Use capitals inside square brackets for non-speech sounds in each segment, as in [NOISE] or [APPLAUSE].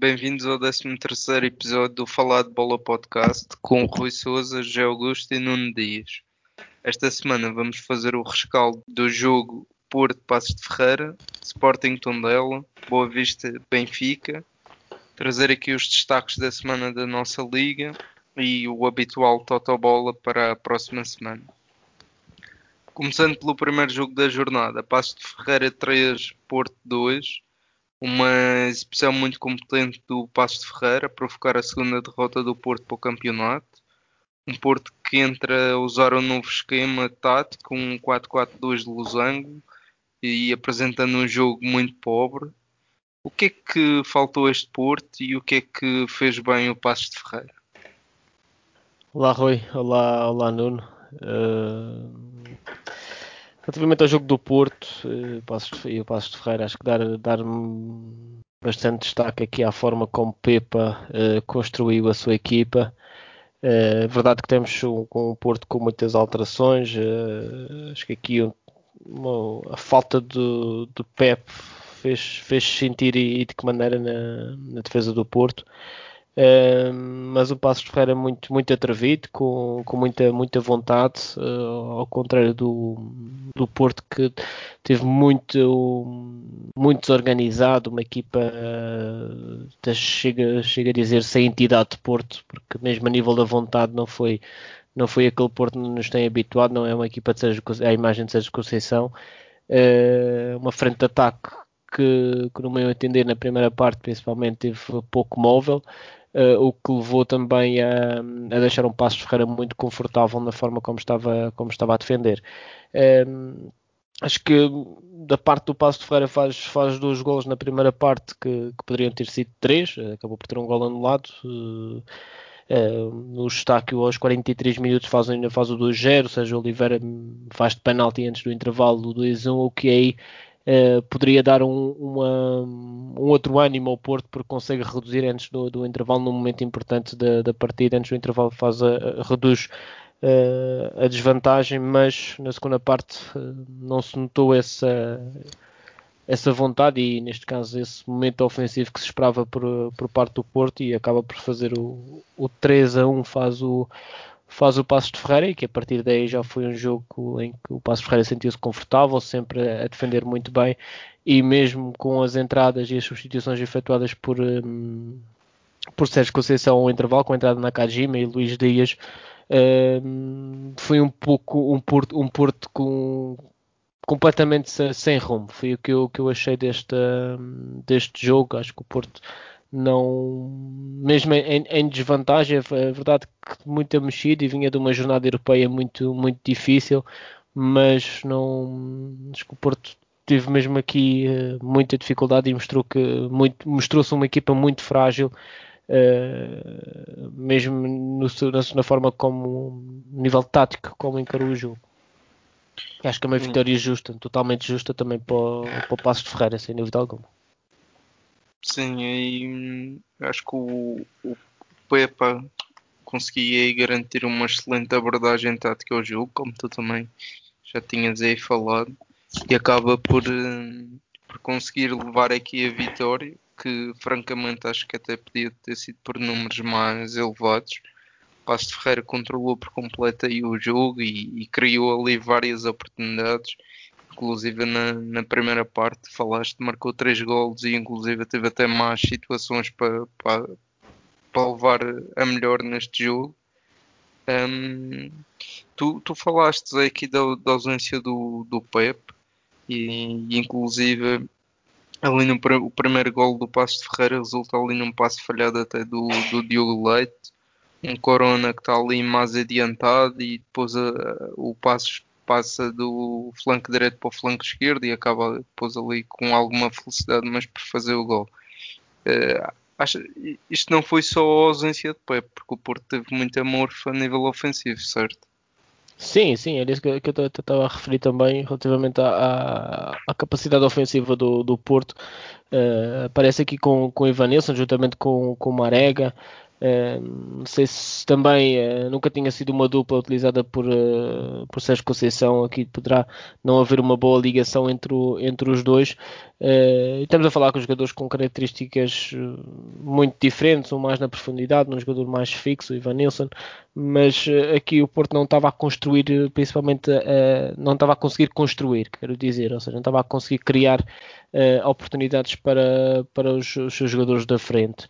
Bem-vindos ao 13 episódio do Falar de Bola Podcast com Rui Souza, José Augusto e Nuno Dias. Esta semana vamos fazer o rescaldo do jogo Porto Passos de Ferreira, Sporting Tondela, Boa Vista Benfica, trazer aqui os destaques da semana da nossa liga e o habitual Totobola para a próxima semana. Começando pelo primeiro jogo da jornada, Passos de Ferreira 3, Porto 2 uma exibição muito competente do Passos de Ferreira, provocar a segunda derrota do Porto para o campeonato. Um Porto que entra a usar um novo esquema tático, um 4-4-2 de losango, e apresentando um jogo muito pobre. O que é que faltou a este Porto e o que é que fez bem o Passos de Ferreira? Olá Rui, olá, olá Nuno. Uh, Relativamente ao jogo do Porto e o Passos de Ferreira, acho que dar, dar bastante destaque aqui à forma como Pepa uh, construiu a sua equipa. É uh, verdade que temos um, um Porto com muitas alterações. Uh, acho que aqui um, uma, a falta do, do Pep fez, fez sentir e, e de que maneira na, na defesa do Porto mas o Passos de Ferreira muito, muito atrevido, com, com muita, muita vontade, uh, ao contrário do, do Porto que teve muito, muito desorganizado, uma equipa uh, chega, chega a dizer sem entidade de Porto, porque mesmo a nível da vontade não foi, não foi aquele Porto que nos tem habituado, não é uma equipa de Sérgio, é a imagem de Sérgio Conceição, uh, uma frente de ataque que, que, no meu entender, na primeira parte, principalmente, teve pouco móvel. Uh, o que levou também a, a, deixar um Passo Ferreira muito confortável na forma como estava, como estava a defender. Uh, acho que da parte do Passo de Ferreira faz, faz dois gols na primeira parte que, que poderiam ter sido três, acabou por ter um gol anulado. Uh, Uh, no estáquio aos 43 minutos faz, ainda faz o 2-0, ou seja, Oliveira faz de penalti antes do intervalo do 2-1, o que aí Uh, poderia dar um, uma, um, outro ânimo ao Porto porque consegue reduzir antes do, do intervalo num momento importante da, da, partida, antes do intervalo faz a, a reduz uh, a desvantagem, mas na segunda parte uh, não se notou essa, essa vontade e neste caso esse momento ofensivo que se esperava por, por parte do Porto e acaba por fazer o, o 3 a 1 faz o faz o Passos de Ferreira e que a partir daí já foi um jogo em que o Passos de Ferreira sentiu-se confortável, sempre a defender muito bem e mesmo com as entradas e as substituições efetuadas por, um, por Sérgio Conceição ao intervalo, com a entrada na Kajima e Luís Dias, um, foi um pouco um Porto, um Porto com, completamente sem rumo. Foi o que eu, que eu achei deste, hum, deste jogo. Acho que o Porto não mesmo em, em, desvantagem é verdade que muito mexido e vinha de uma jornada europeia muito muito difícil mas não acho que o Porto teve mesmo aqui uh, muita dificuldade e mostrou que muito mostrou-se uma equipa muito frágil uh, mesmo no, na, na, forma como nível tático como encarou o jogo. Acho que é uma vitória justa totalmente justa também para o, para o Passo de Ferreira sem dúvida alguma Sim, aí acho que o, o Pepa conseguia garantir uma excelente abordagem tática ao jogo, como tu também já tinhas aí falado, e acaba por, eh, por conseguir levar aqui a vitória, que francamente acho que até podia ter sido por números mais elevados. Passo Ferreira controlou por completo aí o jogo e, e criou ali várias oportunidades inclusive na, na primeira parte falaste, marcou três golos e inclusive teve até mais situações para, para, para levar a melhor neste jogo. Um, tu, tu falaste aqui da, da ausência do, do Pep e, e inclusive ali no o primeiro gol do Passo de Ferreira resulta ali num passo falhado até do, do Diogo Leite um Corona que está ali mais adiantado e depois a, o Passos passa do flanco direito para o flanco esquerdo e acaba depois ali com alguma felicidade, mas por fazer o gol. Uh, acho, isto não foi só a ausência de Pep, porque o Porto teve muito amor a nível ofensivo, certo? Sim, sim, era isso que, eu estava a referir também relativamente à, capacidade ofensiva do, do Porto. Uh, aparece aqui com, com Ivanilson, juntamente com, com o Não sei se também uh, nunca tinha sido uma dupla utilizada por, uh, por Sérgio Conceição. Aqui poderá não haver uma boa ligação entre, o, entre os dois, Uh, estamos a falar com jogadores com características muito diferentes, um mais na profundidade, um jogador mais fixo, Ivan Nilsson, mas uh, aqui o Porto não estava a construir, principalmente, uh, não estava a conseguir construir, quero dizer, ou seja, não estava a conseguir criar oportunidades para, para os, os, seus jogadores da frente.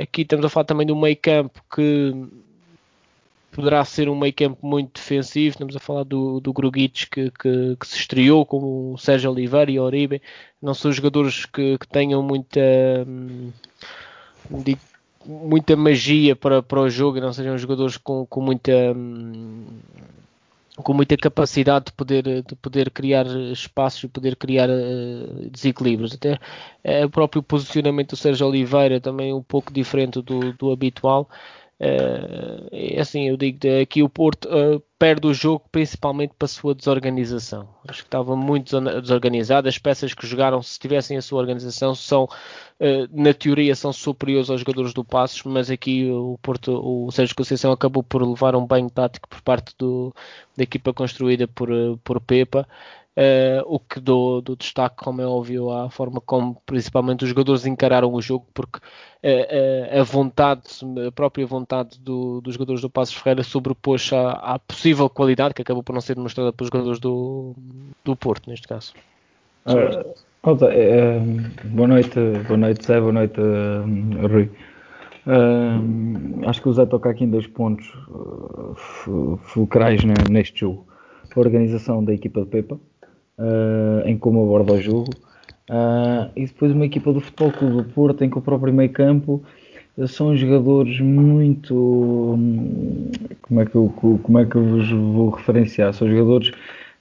aqui estamos a falar também do meio campo que poderá ser um meio campo muito defensivo. Estamos a falar do, do Grugic que, que, que, se estreou como o Sérgio Oliveira e Oribe. Não são jogadores que, que tenham muita hum, muita magia para, para o jogo, não sejam jogadores com, com muita com muita capacidade de poder, de poder criar espaços e poder criar uh, desequilíbrios. Até uh, o próprio posicionamento do Sérgio Oliveira também um pouco diferente do, do habitual. Uh, assim, eu digo que o Porto uh, perde o jogo principalmente para a sua desorganização. Acho que estava muito desorganizado. As peças que jogaram, se tivessem a sua organização, são uh, na teoria são superiores aos jogadores do Passos, mas aqui o Porto, o Sérgio Conceição acabou por levar um banho tático por parte do, da equipa construída por, por Pepa. Uh, o que dou do destaque, como é óbvio, à forma como principalmente os jogadores encararam o jogo, porque uh, uh, a vontade, a própria vontade do, dos jogadores do Passos Ferreira sobrepôs à, à, possível qualidade que acabou por não ser demonstrada pelos jogadores do, do Porto, neste caso. boa noite, boa noite Zé, boa noite Rui. acho que o Zé toca aqui em dois pontos fulcrais né, neste jogo. A organização da equipa de Pepa, uh, em como aborda o jogo. Uh, e depois uma equipa do Futebol Clube do Porto em que o próprio meio campo são jogadores muito como é que eu, como é que eu vos vou referenciar são jogadores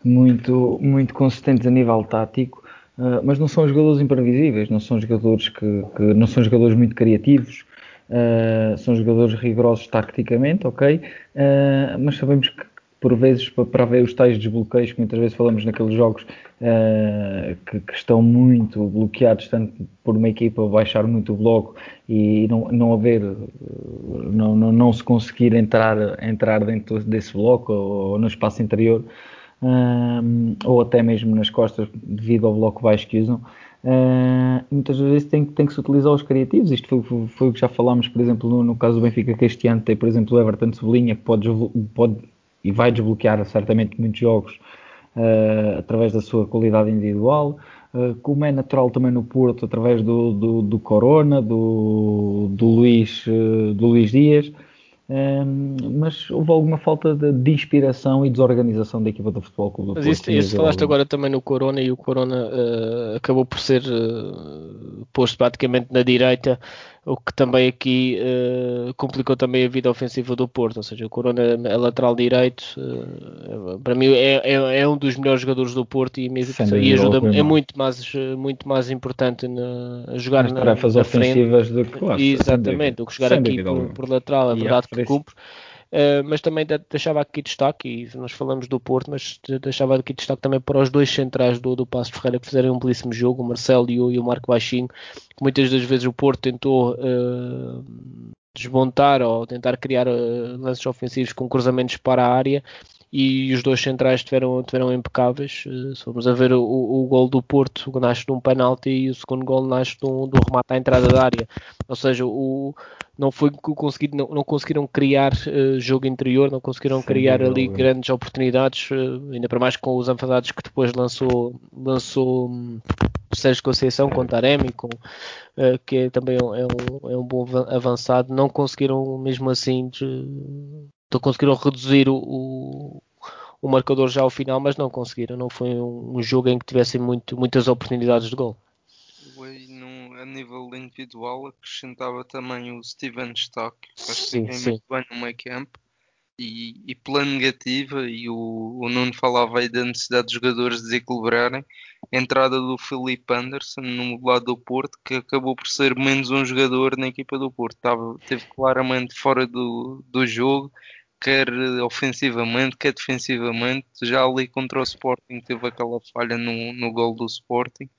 muito muito consistentes a nível tático uh, mas não são jogadores imprevisíveis não são jogadores que, que não são jogadores muito criativos uh, são jogadores rigorosos taticamente ok mas sabemos que por vezes para ver os tais desbloqueios que muitas vezes falamos naqueles jogos uh, que, que, estão muito bloqueados tanto por uma equipa baixar muito o bloco e não, não haver não, não, não se conseguir entrar, entrar dentro desse bloco ou, ou no espaço interior uh, ou até mesmo nas costas devido ao bloco baixo que usam Uh, muitas vezes tem, tem que se utilizar os criativos. Isto foi, foi o que já falámos, por exemplo, no, no, caso do Benfica, que este ano tem, por exemplo, o Everton Cebolinha, que pode, pode e vai desbloquear certamente muitos jogos uh, através da sua qualidade individual, uh, como é natural também no Porto, através do, do, do Corona, do, do, Luís, uh, do Luís Dias. Um, mas houve alguma falta de, de, inspiração e desorganização da equipa do Futebol Clube do Mas isso, isso falaste agora também no Corona e o Corona uh, acabou por ser uh, posto praticamente na direita o que também aqui uh, complicou também a vida ofensiva do Porto, ou seja, o Corona é lateral direito, uh, para mim é, é, é, um dos melhores jogadores do Porto e, e ajuda, é muito mais, muito mais importante na, a jogar na, tarefas na ofensivas do que claro, Exatamente, do que jogar aqui por, por, lateral, é verdade que cumpre. Uh, mas também deixava aqui destaque, e nós falamos do Porto, mas deixava aqui destaque também para os dois centrais do, do Passo Ferreira que fizeram um belíssimo jogo, o Marcelo e o, e o Marco Baixinho, muitas das vezes o Porto tentou uh, desmontar ou tentar criar uh, lances ofensivos com cruzamentos para a área e os dois centrais tiveram, tiveram impecáveis. Se formos a ver o, o gol do Porto, nasce de um penalti e o segundo gol nasce de um, de um remate à entrada da área. Ou seja, o, não foi conseguido, não, não conseguiram criar uh, jogo interior, não conseguiram Sim, criar ali grandes oportunidades, uh, ainda para mais com os enfadados que depois lançou, lançou um, Sérgio Conceição com Taremi, com, uh, que é, também é um, é um bom avançado, não conseguiram mesmo assim de, de conseguiram reduzir o, o, o, marcador já ao final, mas não conseguiram, não foi um, um jogo em que tivessem muito, muitas oportunidades de gol a nível individual acrescentava também o Steven Stock, que acho sim, que sim. muito bem no meio campo. E, e pela negativa, e o, o Nuno falava aí da necessidade de jogadores desequilibrarem, a entrada do Felipe Anderson no lado do Porto, que acabou por ser menos um jogador na equipa do Porto, Estava, teve claramente fora do, do jogo, quer ofensivamente, quer defensivamente. Já ali contra o Sporting teve aquela falha no, no gol do Sporting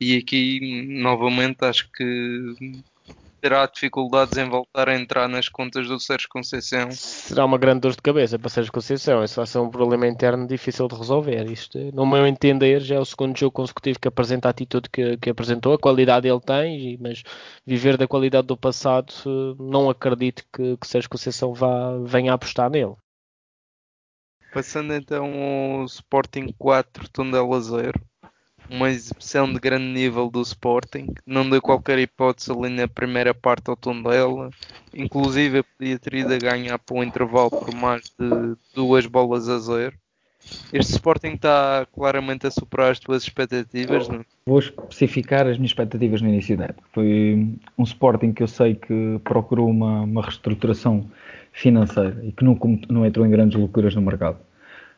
e aqui, novamente, acho que terá dificuldades em voltar a entrar nas contas do Sérgio Conceição. Será uma grande dor de cabeça para Sérgio Conceição. Isso vai ser um problema interno difícil de resolver. Isto, no meu entender, já é o segundo jogo consecutivo que apresenta a atitude que, que apresentou. A qualidade ele tem, mas viver da qualidade do passado, não acredito que, que Sérgio Conceição vá, venha a apostar nele. Passando então ao Sporting 4, Tondela 0 uma exibição de grande nível do Sporting, não deu qualquer hipótese ali na primeira parte ao Tondela, inclusive podia ter ido a ganhar para o intervalo por mais de duas bolas a zero. Este Sporting está claramente a superar as tuas expectativas, não? Vou especificar as minhas expectativas no início da época. Foi um Sporting que eu sei que procurou uma, uma reestruturação financeira e que não, não entrou em grandes loucuras no mercado.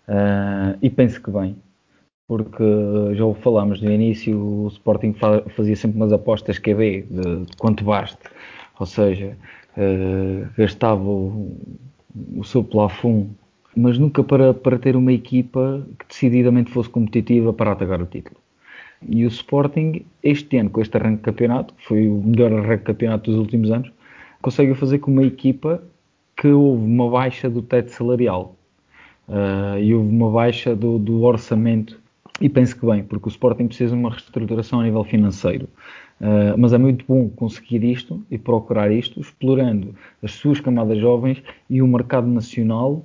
Uh, e penso que bem, porque já o falámos no início, o Sporting fazia sempre umas apostas QB de quanto baste, ou seja, uh, gastava o, o seu plafond, mas nunca para, para ter uma equipa que decididamente fosse competitiva para atacar o título. E o Sporting, este ano, com este arranque de campeonato, que foi o melhor arranque de campeonato dos últimos anos, consegue fazer com uma equipa que houve uma baixa do teto salarial uh, e houve uma baixa do, do orçamento e penso que bem, porque o Sporting precisa de uma reestruturação a nível financeiro. Uh, mas é muito bom conseguir isto e procurar isto, explorando as suas camadas jovens e o mercado nacional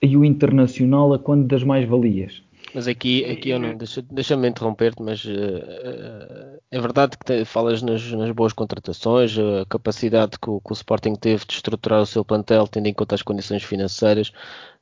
e o internacional a quando das mais-valias. Mas aqui, aqui eu não, deixa-me deixa interromper-te, mas uh, uh, é verdade que te, falas nas, nas, boas contratações, a capacidade que o, que o, Sporting teve de estruturar o seu plantel, tendo em conta as condições financeiras,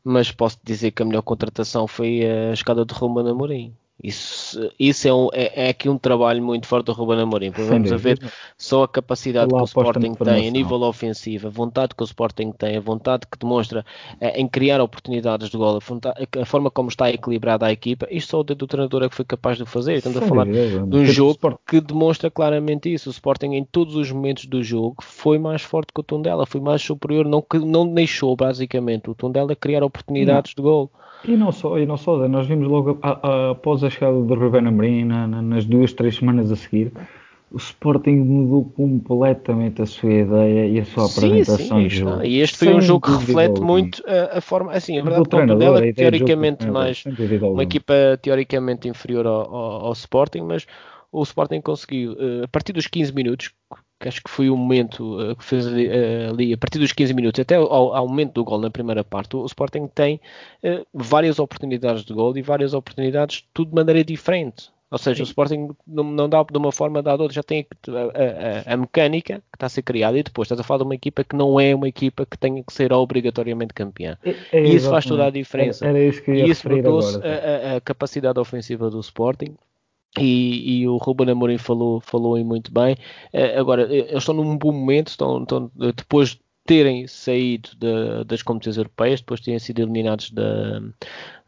mas posso dizer que a melhor contratação foi a escada de Ruben Amorim. Isso, isso é, um, é, é, aqui um trabalho muito forte do Ruben Amorim. Vamos a ver só a capacidade que o Sporting tem a nível ofensivo, a vontade que o Sporting tem, a vontade que demonstra é, em criar oportunidades de gol, a, a, forma como está equilibrada a equipa. Isto só o do treinador é que foi capaz de fazer. Estamos a falar de um jogo que demonstra claramente isso. O Sporting em todos os momentos do jogo foi mais forte que o Tondela, foi mais superior, não, não deixou basicamente o Tondela criar oportunidades não. de gol. E não só, e não só, nós vimos logo a, a, após a chegada do Ruben Amorim, na, na, nas duas, três semanas a seguir, o Sporting mudou completamente a sua ideia e a sua sim, apresentação sim, de jogo. E este foi Sem um jogo que reflete muito a, a, forma, assim, a verdade o dela é teoricamente de mais, uma equipa teoricamente inferior ao, ao, ao Sporting, mas o Sporting conseguiu, eh, a partir dos 15 minutos, que acho que foi o momento uh, que fez ali, uh, ali, a partir dos 15 minutos, até ao, ao, momento do gol na primeira parte, o, o Sporting tem uh, várias oportunidades de gol e várias oportunidades, tudo de maneira diferente. Ou seja, Sim. o Sporting não, não, dá de uma forma, dá de outra, já tem a, a, a, mecânica que está a ser criada e depois estás a falar de uma equipa que não é uma equipa que tenha que ser obrigatoriamente campeã. É, é, e isso faz toda a diferença. Era, era isso que eu e isso produz a, a, capacidade ofensiva do Sporting e, e, o Ruben Amorim falou, falou aí muito bem. Uh, agora, eh, eles estão num bom momento, estão, estão depois de terem saído de, das competições europeias, depois de terem sido eliminados da,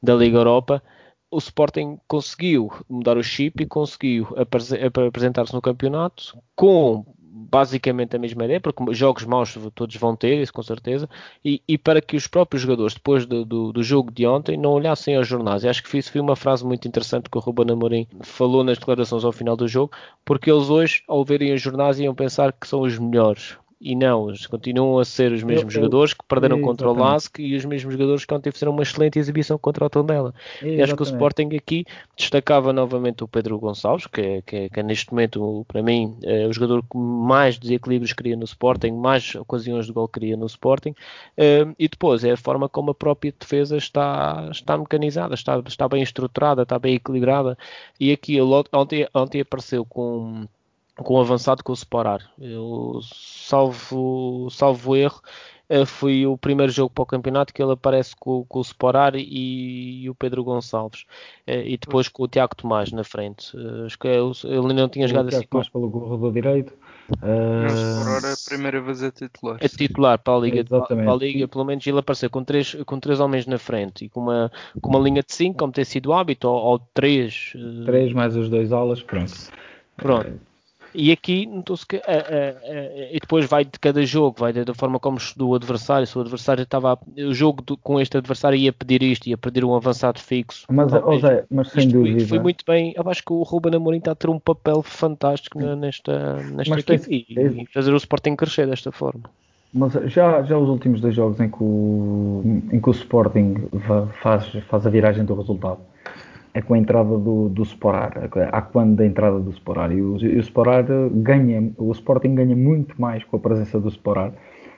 da Liga Europa, o Sporting conseguiu mudar o chip e conseguiu apresentar-se no campeonato com basicamente a mesma ideia, porque jogos maus todos vão ter, isso com certeza, e, e para que os próprios jogadores, depois do, do, do, jogo de ontem, não olhassem aos jornais. E acho que isso foi uma frase muito interessante que o Ruben Amorim falou nas declarações ao final do jogo, porque eles hoje, ao verem os jornais, iam pensar que são os melhores e não, continuam a ser os mesmos eu, jogadores que perderam contra o Lask e os mesmos jogadores que ontem fizeram uma excelente exibição contra o Tondela. E acho que o Sporting aqui destacava novamente o Pedro Gonçalves, que é, que é, que é neste momento, para mim, é o jogador que mais desequilíbrios cria no Sporting, mais ocasiões de gol cria no Sporting, eh, e depois é a forma como a própria defesa está, está mecanizada, está, está bem estruturada, está bem equilibrada, e aqui ontem, ontem apareceu com com o avançado com o Separar. Eu, salvo, salvo erro, eh, foi o primeiro jogo para o campeonato que ele aparece com, com o Sporar e, e, o Pedro Gonçalves eh, e depois com o Tiago Tomás na frente. Eh, acho que ele não tinha jogado assim. Tomás pelo corredor direito. Uh... É a primeira vez a titular. É titular para a Liga, para a Liga, pelo menos ele apareceu com três, com três homens na frente e com uma, com uma linha de 5, como tem sido o hábito, ou, ou três. Três mais os dois alas, pronto. Pronto. E aqui notou-se que. e depois vai de cada jogo, vai da forma como do adversário. Se o adversário estava. O jogo do, com este adversário ia pedir isto, ia pedir um avançado fixo. Mas, oh, Zé, mas sem isto dúvida. Foi, foi, muito bem. Eu acho que o Ruben Amorim está a ter um papel fantástico nesta, nesta equipe tem, e, e, fazer o Sporting crescer desta forma. Mas já, já os últimos dois jogos em que o, em que o Sporting faz, faz a viragem do resultado é com a entrada do, do Sporar, há quando da entrada do Sporar. E o, e o Sporar ganha, o Sporting ganha muito mais com a presença do Sporar,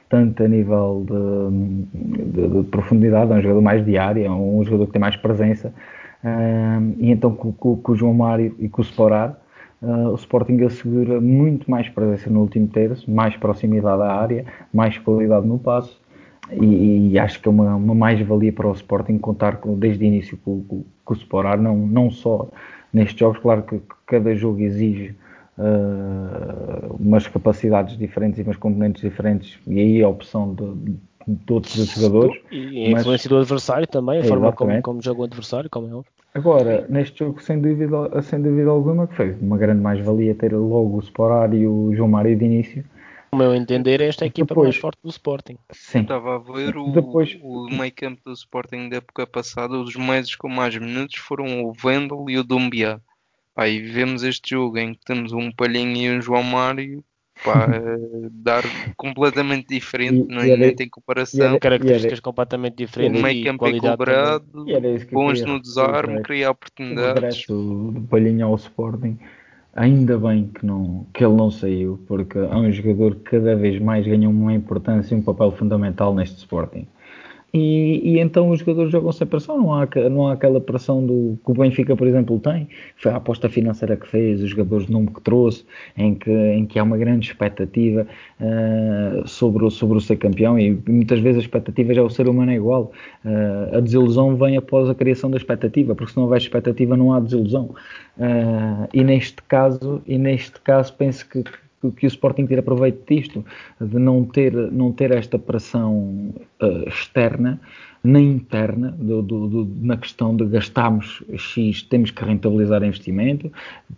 tanto a nível de, de, de profundidade, é um jogador mais diário, é um jogador que tem mais presença. E então com, com, com, o João Mário e com o Sporar, uh, o Sporting assegura muito mais presença no último terço, mais proximidade à área, mais qualidade no passo e, e, acho que é uma, uma mais-valia para o Sporting contar com, desde o início com, com, com o Sporar, não, não só nestes jogos, claro que, cada jogo exige uh, umas capacidades diferentes e umas componentes diferentes, e aí a opção de, de todos os jogadores. E a influência do adversário também, a é, forma como, como joga o adversário, como é óbvio. Agora, neste jogo, sem dúvida, sem dúvida alguma, que foi uma grande mais-valia ter logo o Sporar e o João Mário de início, o meu entender, esta é a equipa depois, mais forte do Sporting. Sim. estava a ver o, depois, o meio campo do Sporting da época passada, os meses com mais minutos foram o Vendel e o Dumbiá. Pá, e vemos este jogo em que temos um Palhinho e um João Mário pá, [LAUGHS] dar completamente diferente, e, não, é, nem tem comparação. Era, características era, completamente diferentes. O meio campo equilibrado, bons no desarme, criar oportunidades. O do Palhinho ao Sporting Ainda bem que, não, que ele não saiu, porque é um jogador que cada vez mais ganha uma importância e um papel fundamental neste Sporting. E, e, então os jogadores jogam sem pressão, não há, não há aquela pressão do, que o Benfica, por exemplo, tem. Foi a aposta financeira que fez, os jogadores de nome que trouxe, em que, em que há uma grande expectativa uh, sobre, sobre o ser campeão e muitas vezes a expectativa já o ser humano é igual. Uh, a desilusão vem após a criação da expectativa, porque se não houver expectativa não há desilusão. Uh, e neste caso, e neste caso penso que que o Sporting tira proveito disto, de não ter, não ter esta pressão uh, externa nem interna do, do, do, na questão de gastarmos X, temos que rentabilizar investimento,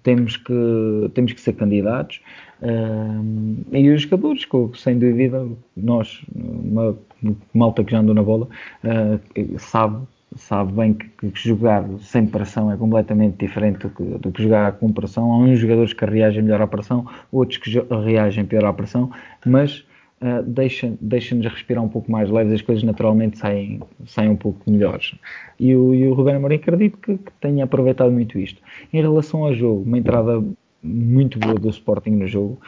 temos que, temos que ser candidatos. Uh, e os jogadores, sem dúvida, nós, uma malta que já andou na bola, uh, sabe sabe bem que, que, jogar sem pressão é completamente diferente do que, do que, jogar com pressão. Há uns jogadores que reagem melhor à pressão, outros que reagem pior à pressão, mas uh, deixa-nos deixa respirar um pouco mais leves, as coisas naturalmente saem, saem um pouco melhores. E o, e o Ruben Amorim acredito que, que tenha aproveitado muito isto. Em relação ao jogo, uma entrada muito boa do Sporting no jogo,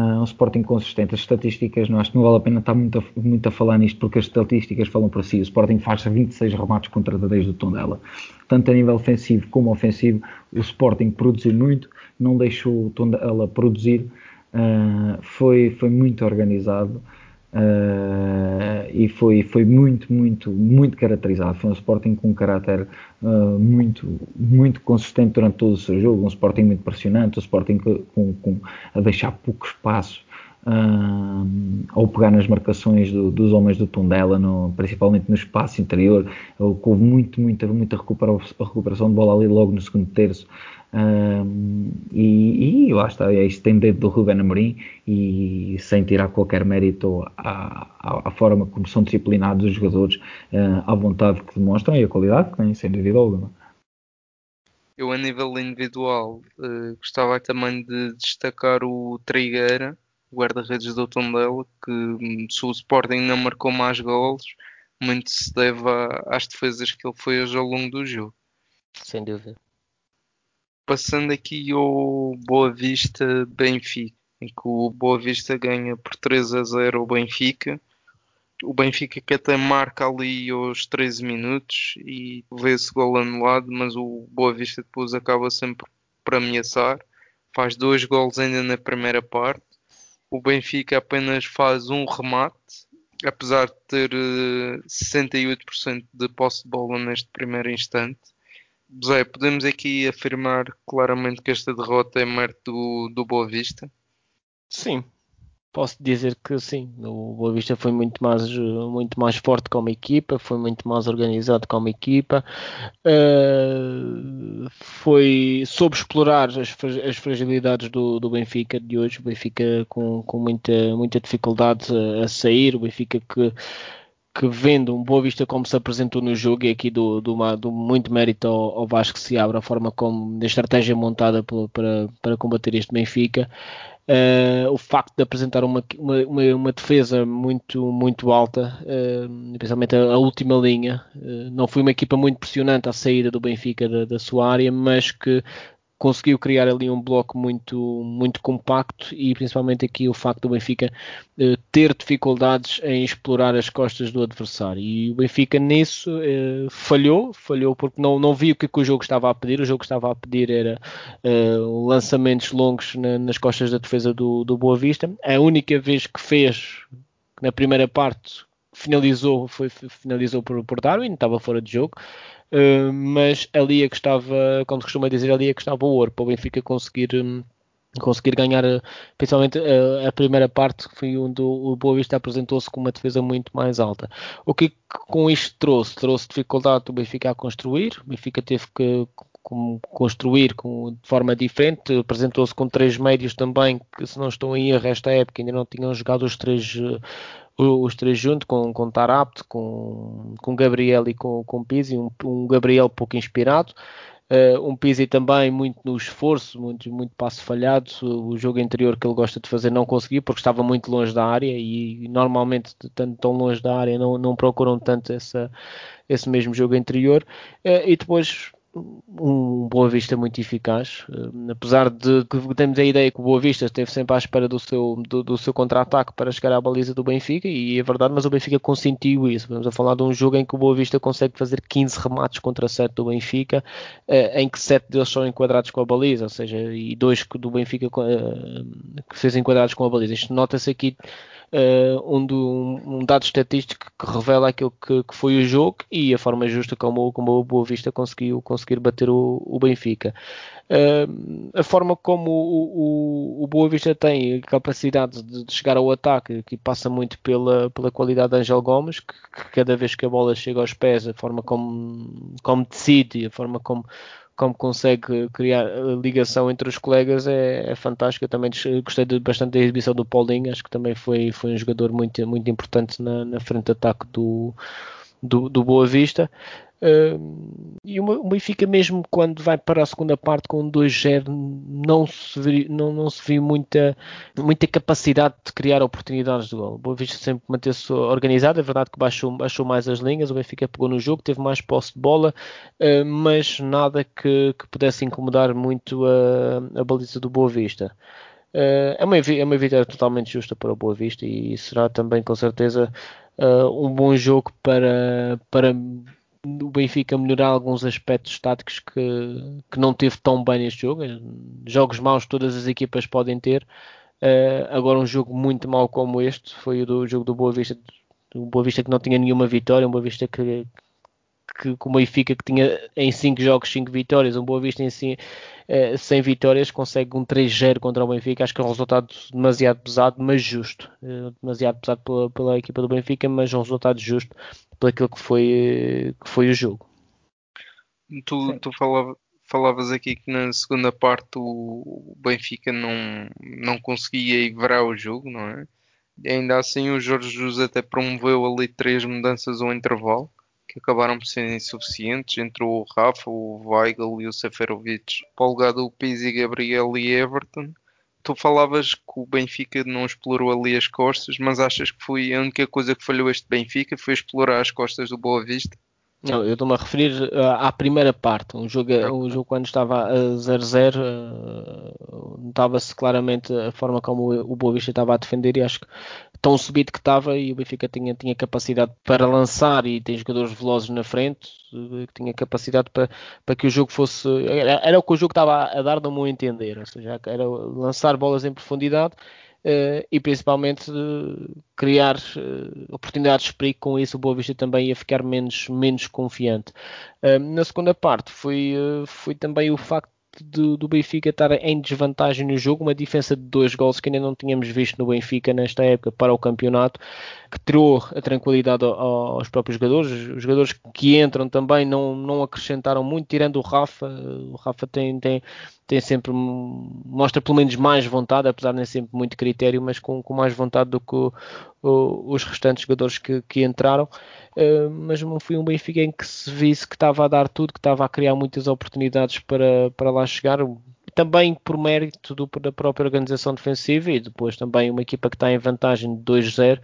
um Sporting consistente. As estatísticas, não acho que não vale a pena estar muito a, muito a falar nisto, porque as estatísticas falam para si. O Sporting faz 26 remates contra 10 do Tondela. Tanto a nível ofensivo como ofensivo, o Sporting produziu muito, não deixou o Tondela produzir, uh, foi, foi muito organizado. Uh, e foi, foi muito, muito, muito caracterizado. Foi um Sporting com um caráter uh, muito, muito consistente durante todo o seu jogo, um Sporting muito pressionante, um Sporting com, com a deixar pouco espaço uh, ao pegar nas marcações do, dos homens do Tondela, no, principalmente no espaço interior, houve muito, muita, muita recuperação de bola ali logo no segundo terço. Um, e, e lá está, é isto tem dedo do Ruben Amorim e sem tirar qualquer mérito à, à, à forma como são disciplinados os jogadores, uh, à vontade que demonstram e a qualidade que têm, sem dúvida alguma. Eu, a nível individual, uh, gostava também de destacar o Trigueira, guarda-redes do Tondela, que hum, se o Sporting não marcou mais gols, muito se deve às defesas que ele fez ao longo do jogo. Sem dúvida passando aqui ao Boa Vista Benfica, em que o Boa Vista ganha por 3 a 0 o Benfica. O Benfica que até marca ali aos 13 minutos e vê-se gol anulado, mas o Boa Vista depois acaba sempre por ameaçar. Faz dois gols ainda na primeira parte. O Benfica apenas faz um remate, apesar de ter 68% eh, de posse de bola neste primeiro instante Zé, podemos aqui afirmar claramente que esta derrota é mérito do, do Boa Vista? Sim, posso dizer que sim, o Boa Vista foi muito mais, muito mais forte como equipa, foi muito mais organizado como equipa, uh, foi soube explorar as, as fragilidades do, do, Benfica de hoje, o Benfica com, com muita, muita dificuldade a, a sair, o Benfica que que vendo um Boa Vista como se apresentou no jogo e aqui do, do, do muito mérito ao, ao Vasco se abre a forma como da estratégia montada para, para combater este Benfica Uh, o facto de apresentar uma, uma, uma, defesa muito, muito alta, uh, especialmente a, a, última linha, uh, não foi uma equipa muito pressionante à saída do Benfica da, da sua área, mas que conseguiu criar ali um bloco muito, muito compacto e principalmente aqui o facto do Benfica eh, ter dificuldades em explorar as costas do adversário. E o Benfica nisso eh, falhou, falhou porque não, não viu o que, que, o jogo estava a pedir, o jogo estava a pedir era eh, lançamentos longos na, nas costas da defesa do, do Boa Vista, a única vez que fez na primeira parte finalizou, foi, finalizou por, por Darwin, estava fora de jogo Uh, mas ali é que estava, como se costuma dizer, ali é que estava o ouro para o Benfica conseguir. Um, conseguir ganhar eh, principalmente a, eh, a, primeira parte que foi onde o, Boa Vista apresentou-se com uma defesa muito mais alta. O que com isto trouxe? Trouxe dificuldade do Benfica a construir, o Benfica teve que construir com, de forma diferente, apresentou-se com três médios também, que se não estou em erro esta época ainda não tinham jogado os três os três juntos, com, com Tarapt, com, com Gabriel e com, com Pizzi, um, um Gabriel pouco inspirado, uh, um Pizzi também muito no esforço, muito, muito passo falhado, o jogo anterior que ele gosta de fazer não conseguiu porque estava muito longe da área e normalmente tanto tão longe da área não, não procuram tanto essa, esse mesmo jogo anterior uh, e depois um Boa Vista muito eficaz, uh, apesar de que temos a ideia que o Boa Vista esteve sempre à espera do seu, do, do seu contra-ataque para chegar à baliza do Benfica, e é verdade, mas o Benfica consentiu isso. Vamos a falar de um jogo em que o Boa Vista consegue fazer 15 remates contra 7 do Benfica, uh, em que 7 deles são enquadrados com a baliza, ou seja, e dois do Benfica uh, que fez enquadrados com a baliza. Isto nota-se aqui uh, um, um, dado estatístico que revela aquilo que, que, foi o jogo e a forma justa como, como o Boa Vista conseguiu conseguir bater o, o Benfica. Uh, a forma como o, o, o, Boa Vista tem capacidade de, de, chegar ao ataque, que passa muito pela, pela qualidade de Angel Gomes, que, que, cada vez que a bola chega aos pés, a forma como, como decide, a forma como como consegue criar ligação entre os colegas é, é também gostei de, bastante da exibição do Paulinho, acho que também foi, foi um jogador muito, muito importante na, na frente de ataque do, do, do Boa Vista. Uh, e o Benfica, mesmo quando vai para a segunda parte com 2-0, não se, viu, não, não muita, muita capacidade de criar oportunidades de gol. O Boa Vista sempre manteve-se organizado, é verdade que baixou, baixou mais as linhas, o Benfica pegou no jogo, teve mais posse de bola, uh, mas nada que, que pudesse incomodar muito a, a baliza do Boa Vista. Uh, é, uma, é uma vitória totalmente justa para o Boa Vista e será também com certeza um bom jogo para, para o Benfica melhorar alguns aspectos táticos que, que não teve tão bem neste jogo. Jogos maus todas as equipas podem ter. Uh, agora um jogo muito mau como este foi o do jogo do Boa Vista, o Boa Vista que não tinha nenhuma vitória, um Boa Vista que, que com o Benfica que tinha em 5 jogos 5 vitórias, um Boa Vista em si, uh, sem vitórias consegue um 3-0 contra o Benfica, acho que é um resultado demasiado pesado, mas justo, uh, demasiado pesado pela, pela, equipa do Benfica, mas um resultado justo por aquilo que foi, que foi o jogo. Tu, tu falava, falavas aqui que na segunda parte o Benfica não, não conseguia virar o jogo, não é? E ainda assim o Jorge Jesus até promoveu ali três mudanças ao intervalo que acabaram por ser insuficientes. Entrou o Rafa, o Weigl e o Seferovic. Para o lugar do Pizzi, Gabriel e Everton tu falavas que o Benfica não explorou ali as costas, mas achas que foi a única coisa que falhou este Benfica foi explorar as costas do Boa Vista? Não, eu estou-me a referir uh, à primeira parte. Um jogo, um jogo quando estava a 0-0, uh, notava-se claramente a forma como o Boa Vista estava a defender e acho que tão subido que estava e o Benfica tinha, tinha capacidade para lançar e tem jogadores velozes na frente, uh, tinha capacidade para, para que o jogo fosse. Era, era o que o jogo estava a, a dar, no meu entender. Ou seja, era lançar bolas em profundidade Uh, e principalmente uh, criar uh, oportunidades de perigo. Com isso, o Boa Vista também ia ficar menos, menos confiante. na segunda parte, foi, foi também o facto do, do, Benfica estar em desvantagem no jogo, uma diferença de dois gols que ainda não tínhamos visto no Benfica nesta época para o campeonato, que tirou a tranquilidade aos próprios jogadores. Os jogadores que entram também não, não acrescentaram muito, tirando o Rafa. O Rafa tem, tem, tem sempre, mostra pelo menos mais vontade, apesar de nem sempre muito critério, mas com, com mais vontade do que o, o, os restantes jogadores que, que entraram. Uh, mas foi um Benfica em que se visse que estava a dar tudo, que estava a criar muitas oportunidades para, para lá chegar, também por mérito do, da própria organização defensiva e depois também uma equipa que está em vantagem de 2-0.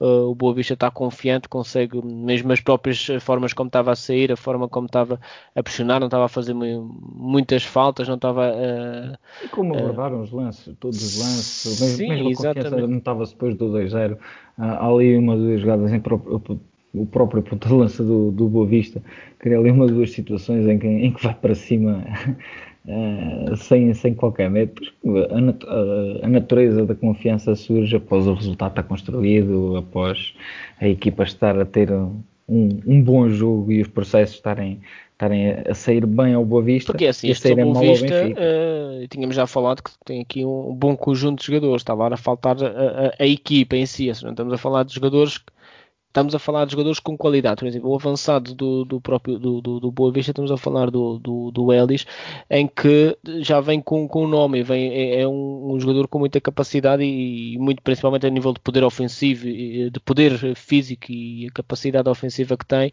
Uh, o Boa Vista está confiante, consegue, mesmo as próprias formas como estava a sair, a forma como estava a pressionar, não estava a fazer muitas faltas, não estava a. e como abordaram uh, os lances, todos os lances, mesmo, sim, mesmo a confiança notava-se depois do 2-0. Uh, há ali uma duas jogadas o próprio ponta de lança do, do Boa Vista cria ali uma ou duas situações em que, em que vai para cima uh, [LAUGHS] sem, sem qualquer método. A, nat a, natureza da confiança surge após o resultado estar construído, após a equipa estar a ter um, um bom jogo e os processos estarem, estarem a sair bem ao Boa Vista Porque, assim, e a saírem mal Vista. Uh, tínhamos já falado que tem aqui um bom conjunto de jogadores, estava a faltar a, a, a equipa em si, não estamos a falar de jogadores que estamos a falar de jogadores com qualidade. Por exemplo, o avançado do, do próprio do, do, do, Boa Vista, estamos a falar do, do, do Elis, em que já vem com, com o nome, vem, é, é um, um, jogador com muita capacidade e, e, muito principalmente a nível de poder ofensivo, de poder físico e a capacidade ofensiva que tem.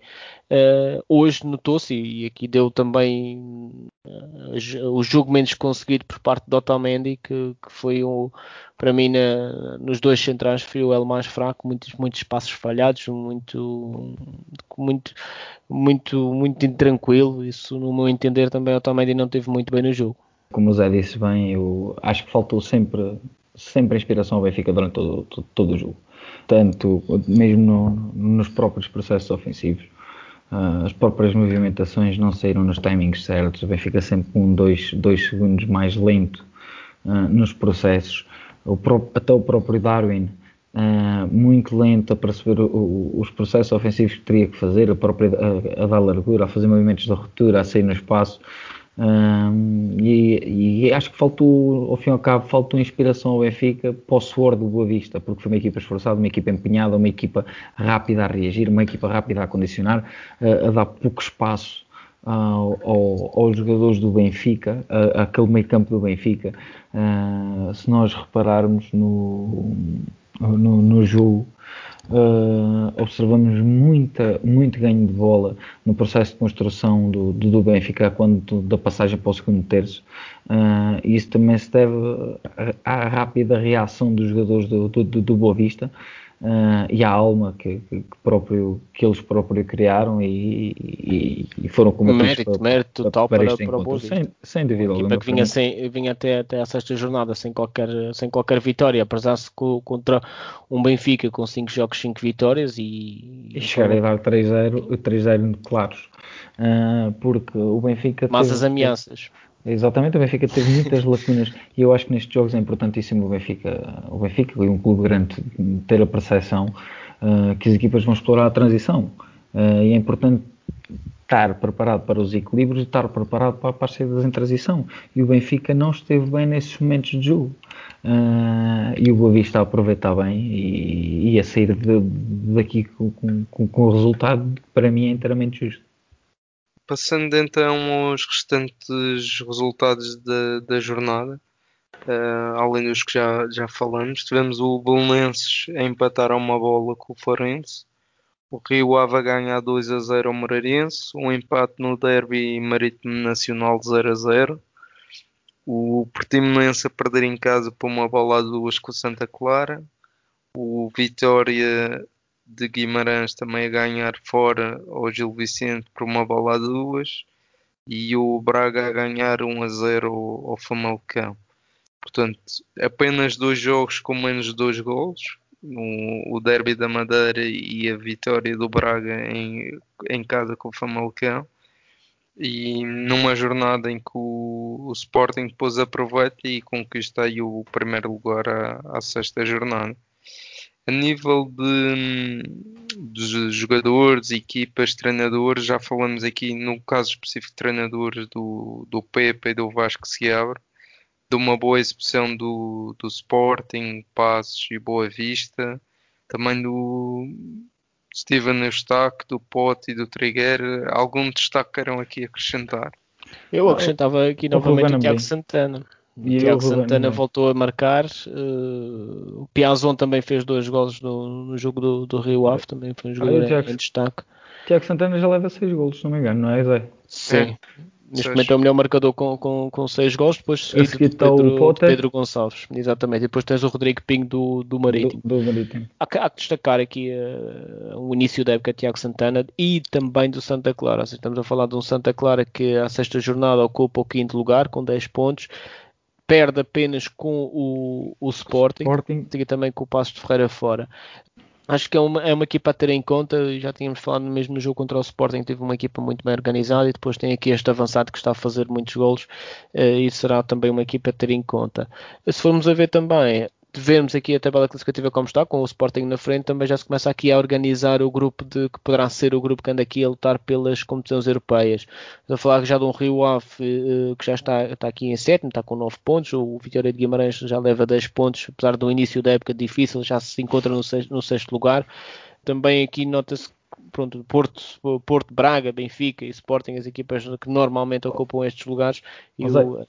Uh, hoje notou-se, e aqui deu também uh, o jogo menos conseguido por parte do Otamendi, que, que foi um para mim na, nos dois centrais foi o L mais fraco, muitos, muitos passos falhados, muito, muito, muito, muito intranquilo. Isso, no meu entender, também o Otamendi não teve muito bem no jogo. Como o Zé disse bem, eu acho que faltou sempre, sempre inspiração ao Benfica durante todo, todo, todo o jogo. Tanto mesmo no, nos próprios processos ofensivos. Uh, as próprias movimentações não saíram nos timings certos. O Benfica sempre com dois, dois segundos mais lento uh, nos processos até o próprio Darwin uh, muito lento a perceber os processos ofensivos que teria que fazer, a própria a, a dar largura, a fazer movimentos de ruptura, a sair no espaço. Um, e, e, acho que faltou, ao fim e ao cabo, faltou inspiração ao Benfica para o suor do Boa Vista, porque foi uma equipa esforçada, uma equipa empenhada, uma equipa rápida a reagir, uma equipa rápida a condicionar, a, a dar pouco espaço ao, ao, aos jogadores do Benfica, aquele meio campo do Benfica, uh, se nós repararmos no, no, no jogo, uh, observamos muita, muito ganho de bola no processo de construção do, do, do Benfica quando da passagem para o segundo terço. Uh, isso também se deve à rápida reação dos jogadores do, do, do Boa Vista uh, e a alma que, que, próprio, que eles próprios criaram e, e, e foram como mérito, para, mérito total para, para, para o Boa Sem, sem dúvida alguma. Equipa que vinha, sem, vinha até, até a sexta jornada sem qualquer, sem qualquer vitória, apesar-se contra um Benfica com 5 jogos, 5 vitórias e... E chegar a dar 3-0 claros. Uh, porque o Benfica... Mas teve, as ameaças... Exatamente, o Benfica teve muitas lacunas e eu acho que nestes jogos é importantíssimo o Benfica, o Benfica e um clube grande ter a percepção uh, que as equipas vão explorar a transição. Uh, e é importante estar preparado para os equilíbrios e estar preparado para, para as saídas em transição. E o Benfica não esteve bem nesses momentos de jogo. Uh, e o Boa Vista a aproveitar bem e, e a sair de, daqui com, com, com o resultado que para mim é inteiramente justo. Passando então aos restantes resultados da, da jornada, uh, além dos que já, já falamos, tivemos o Belenenses a empatar a uma bola com o Florense, o Rio Ave a ganhar 2 a 0 ao Moreirense, um empate no Derby Marítimo Nacional 0 a 0, o Portimonense a perder em casa por uma bola a duas com o Santa Clara, o Vitória de Guimarães também a ganhar fora ao Gil Vicente por uma bola a duas e o Braga a ganhar 1 a 0 ao, Famalicão. Portanto, apenas dois jogos com menos de dois gols. O, o Derby da Madeira e a vitória do Braga em, em casa com o Famalicão. E numa jornada em que o, o Sporting depois aproveita e conquista o primeiro lugar à, à sexta jornada. A nível de, dos jogadores, equipas, treinadores. Já falamos aqui no caso específico de treinadores do, do Pepe e do Vasco se abre, de uma boa exibição do, do Sporting, Passos e Boa Vista, também do Steven Eustáquio, do Pote e do Trigueiro. Algum destaque queiram aqui acrescentar? Eu acrescentava aqui novamente o Tiago Santana. O e Tiago Santana voltou a marcar. Uh, o Piazon também fez dois gols no, no jogo do, do Rio Ave, também foi um jogador ah, Tiago, em destaque. Tiago Santana já leva seis gols, se não me engano, não é, Zé? Sim. É. Neste momento é o melhor marcador com, com, com seis gols, depois seguido de Pedro, de Pedro Gonçalves. Exatamente. E depois tens o Rodrigo Pinho do, do Marítimo. Do, do Marítimo. Há, há, que destacar aqui uh, o início da época de Tiago Santana e também do Santa Clara. Seja, estamos a falar de um Santa Clara que à sexta jornada ocupa o quinto lugar com 10 pontos perde apenas com o, o Sporting, Sporting. e também com o Passos de Ferreira fora. Acho que é uma, é uma equipa a ter em conta, já tínhamos falado mesmo no jogo contra o Sporting, teve uma equipa muito bem organizada e depois tem aqui este avançado que está a fazer muitos golos eh, e será também uma equipa a ter em conta. Se formos a ver também de vermos aqui a tabela classificativa como está, com o Sporting na frente, também já se começa aqui a organizar o grupo de que poderá ser o grupo que anda aqui a lutar pelas competições europeias. Estou a falar já de um Rio Ave uh, que já está, está aqui em sétimo, está com 9 pontos, o Vitória de Guimarães já leva 10 pontos, apesar do início da época difícil, já se encontra no sexto, no sexto lugar. Também aqui nota-se pronto, Porto, Porto, Braga, Benfica e Sporting, as equipas que normalmente ocupam estes lugares. Mas, e o, é,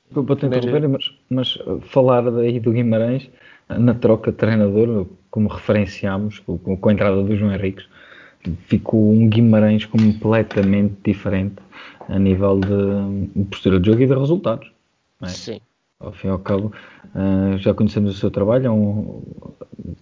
primeiro... mas, mas falar aí do Guimarães, na troca de treinador, como referenciámos com, com a entrada do João Henriques, ficou um Guimarães completamente diferente a nível de, de postura de jogo e de resultados. É? Sim. Ao fim e ao cabo, uh, já conhecemos o seu trabalho, é um,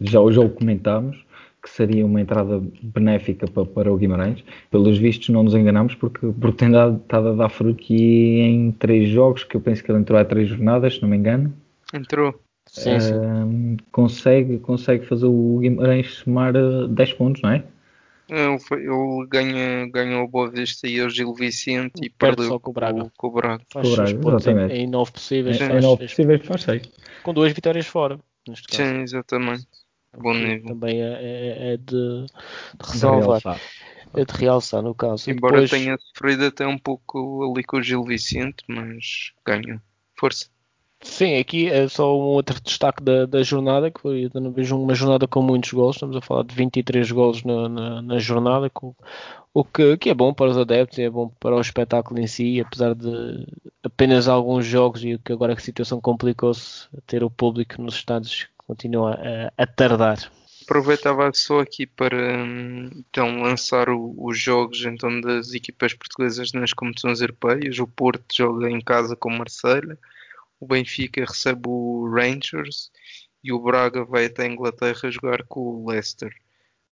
já, já o comentámos, que seria uma entrada benéfica para, para, o Guimarães. Pelos vistos, não nos enganamos, porque, porque tem dado, estado a dar fruto e em três jogos, que eu penso que ele entrou há três jornadas, se não me engano. Entrou. Sim, sim. consegue, consegue fazer o Guimarães somar 10 eh, pontos, não é? Ele, ele ganha, ganhou o Boa Vista e o Gil Vicente e perde perdeu com o Braga. Com o Braga. Faz o Braga exatamente. Em, em 9 possíveis. Em, em 9 possíveis faz 6. Com duas vitórias fora, neste caso. Sim, exatamente. Bom nível. Também é, é, é de, de ressalvar. É de realçar no caso. Embora Depois... tenha sofrido até um pouco ali com o Gil Vicente, mas ganha. Força. Sim, aqui é só um outro destaque da, da jornada, que foi, eu vejo uma jornada com muitos gols, estamos a falar de 23 gols na, na, na jornada, com, o que, que, é bom para os adeptos, é bom para o espetáculo em si, apesar de apenas alguns jogos e que agora que a situação complicou-se, ter o público nos estádios continua a, a tardar. Aproveitava só aqui para então lançar o, os jogos então das equipas portuguesas nas competições europeias. O Porto joga em casa com o Marselha o Benfica recebe o Rangers e o Braga vai até a Inglaterra jogar com o Leicester.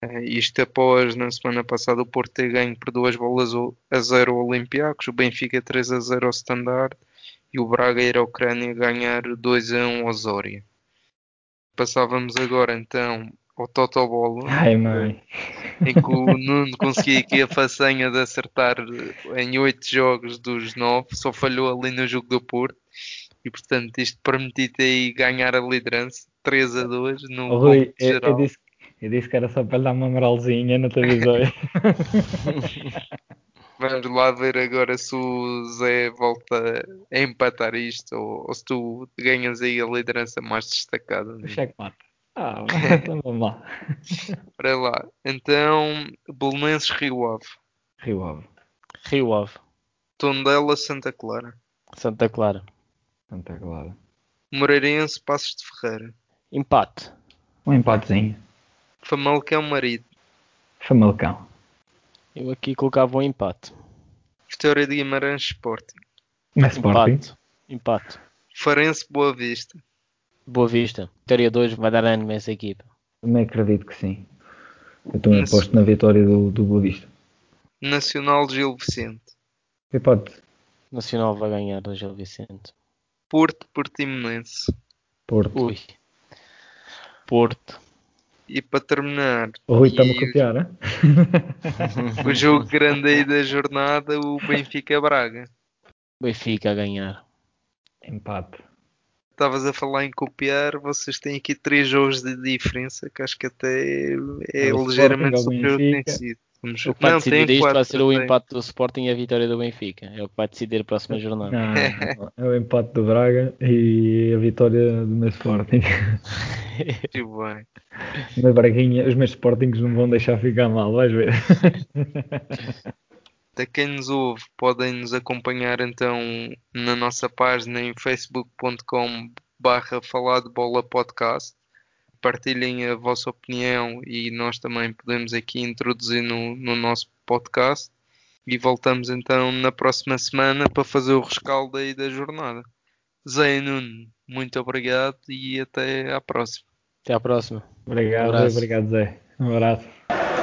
Uh, isto após, na semana passada, o Porto ter ganho por duas bolas a zero ao Olympiacos, o Benfica 3 a 0 ao Standard e o Braga ir à Ucrânia ganhar 2 a 1 ao Zória. Passávamos agora então ao Totobolo. Ai, mãe. Em que o Nuno conseguia aqui a façanha de acertar em 8 jogos dos 9, só falhou ali no jogo do Porto e portanto isto permitiu-te aí ganhar a liderança 3 a 2 no oh, Rui, eu, eu, disse, eu disse que era só para lhe dar uma moralzinha na televisão. [LAUGHS] Vamos lá ver agora se o Zé volta a empatar isto ou, ou se tu ganhas aí a liderança mais destacada. O cheque mata. Ah, então vamos lá. [LAUGHS] Para lá. Então, Belenenses Rio Ave. Rio Ave. Rio Ave. Tondela Santa Clara. Santa Clara. Santa Clara. Moreirense, Passos de Ferreira. Empate. Um empatezinho. Famalicão, Marido. Famalicão. Eu aqui colocava um empate. Vitória de Guimarães, Sporting. É Sporting. Empate. Empate. Farense, Boa Vista. Boa Vista. Vitória 2 vai dar ânimo a essa equipa. Também acredito que sim. Eu também Nas... aposto na vitória do, do Boa Vista. Nacional Gil Vicente. Empate. Nacional vai ganhar do Gil Vicente. Porto Portimonense. Porto. Ui. Porto. E para terminar. O Rui está-me a copiar, hein? o jogo grande aí da jornada, o Benfica Braga. Benfica a ganhar. Empate. estavas a falar em copiar, vocês têm aqui três jogos de diferença que acho que até é, o ligeiramente superior ao que tem sido. Vamos... O que vai Não, decidir tem isto vai quatro, ser o tem. empate do Sporting e a vitória do Benfica. É o que vai decidir a próxima jornada. Não, é o empate do Braga e a vitória do meu Sporting. [LAUGHS] Muito bem. Braguinha, os meus Sportings não vão deixar ficar mal, vais ver. [LAUGHS] Para quem nos ouve, podem nos acompanhar então na nossa página em facebook.com barra falar de bola podcast. Partilhem a vossa opinião e nós também podemos aqui introduzir no, no nosso podcast. E voltamos então na próxima semana para fazer o rescaldo aí da jornada. Zé e Nuno, muito obrigado e até à próxima. Até à próxima. Obrigado, Um obrigado Zé. Um abraço.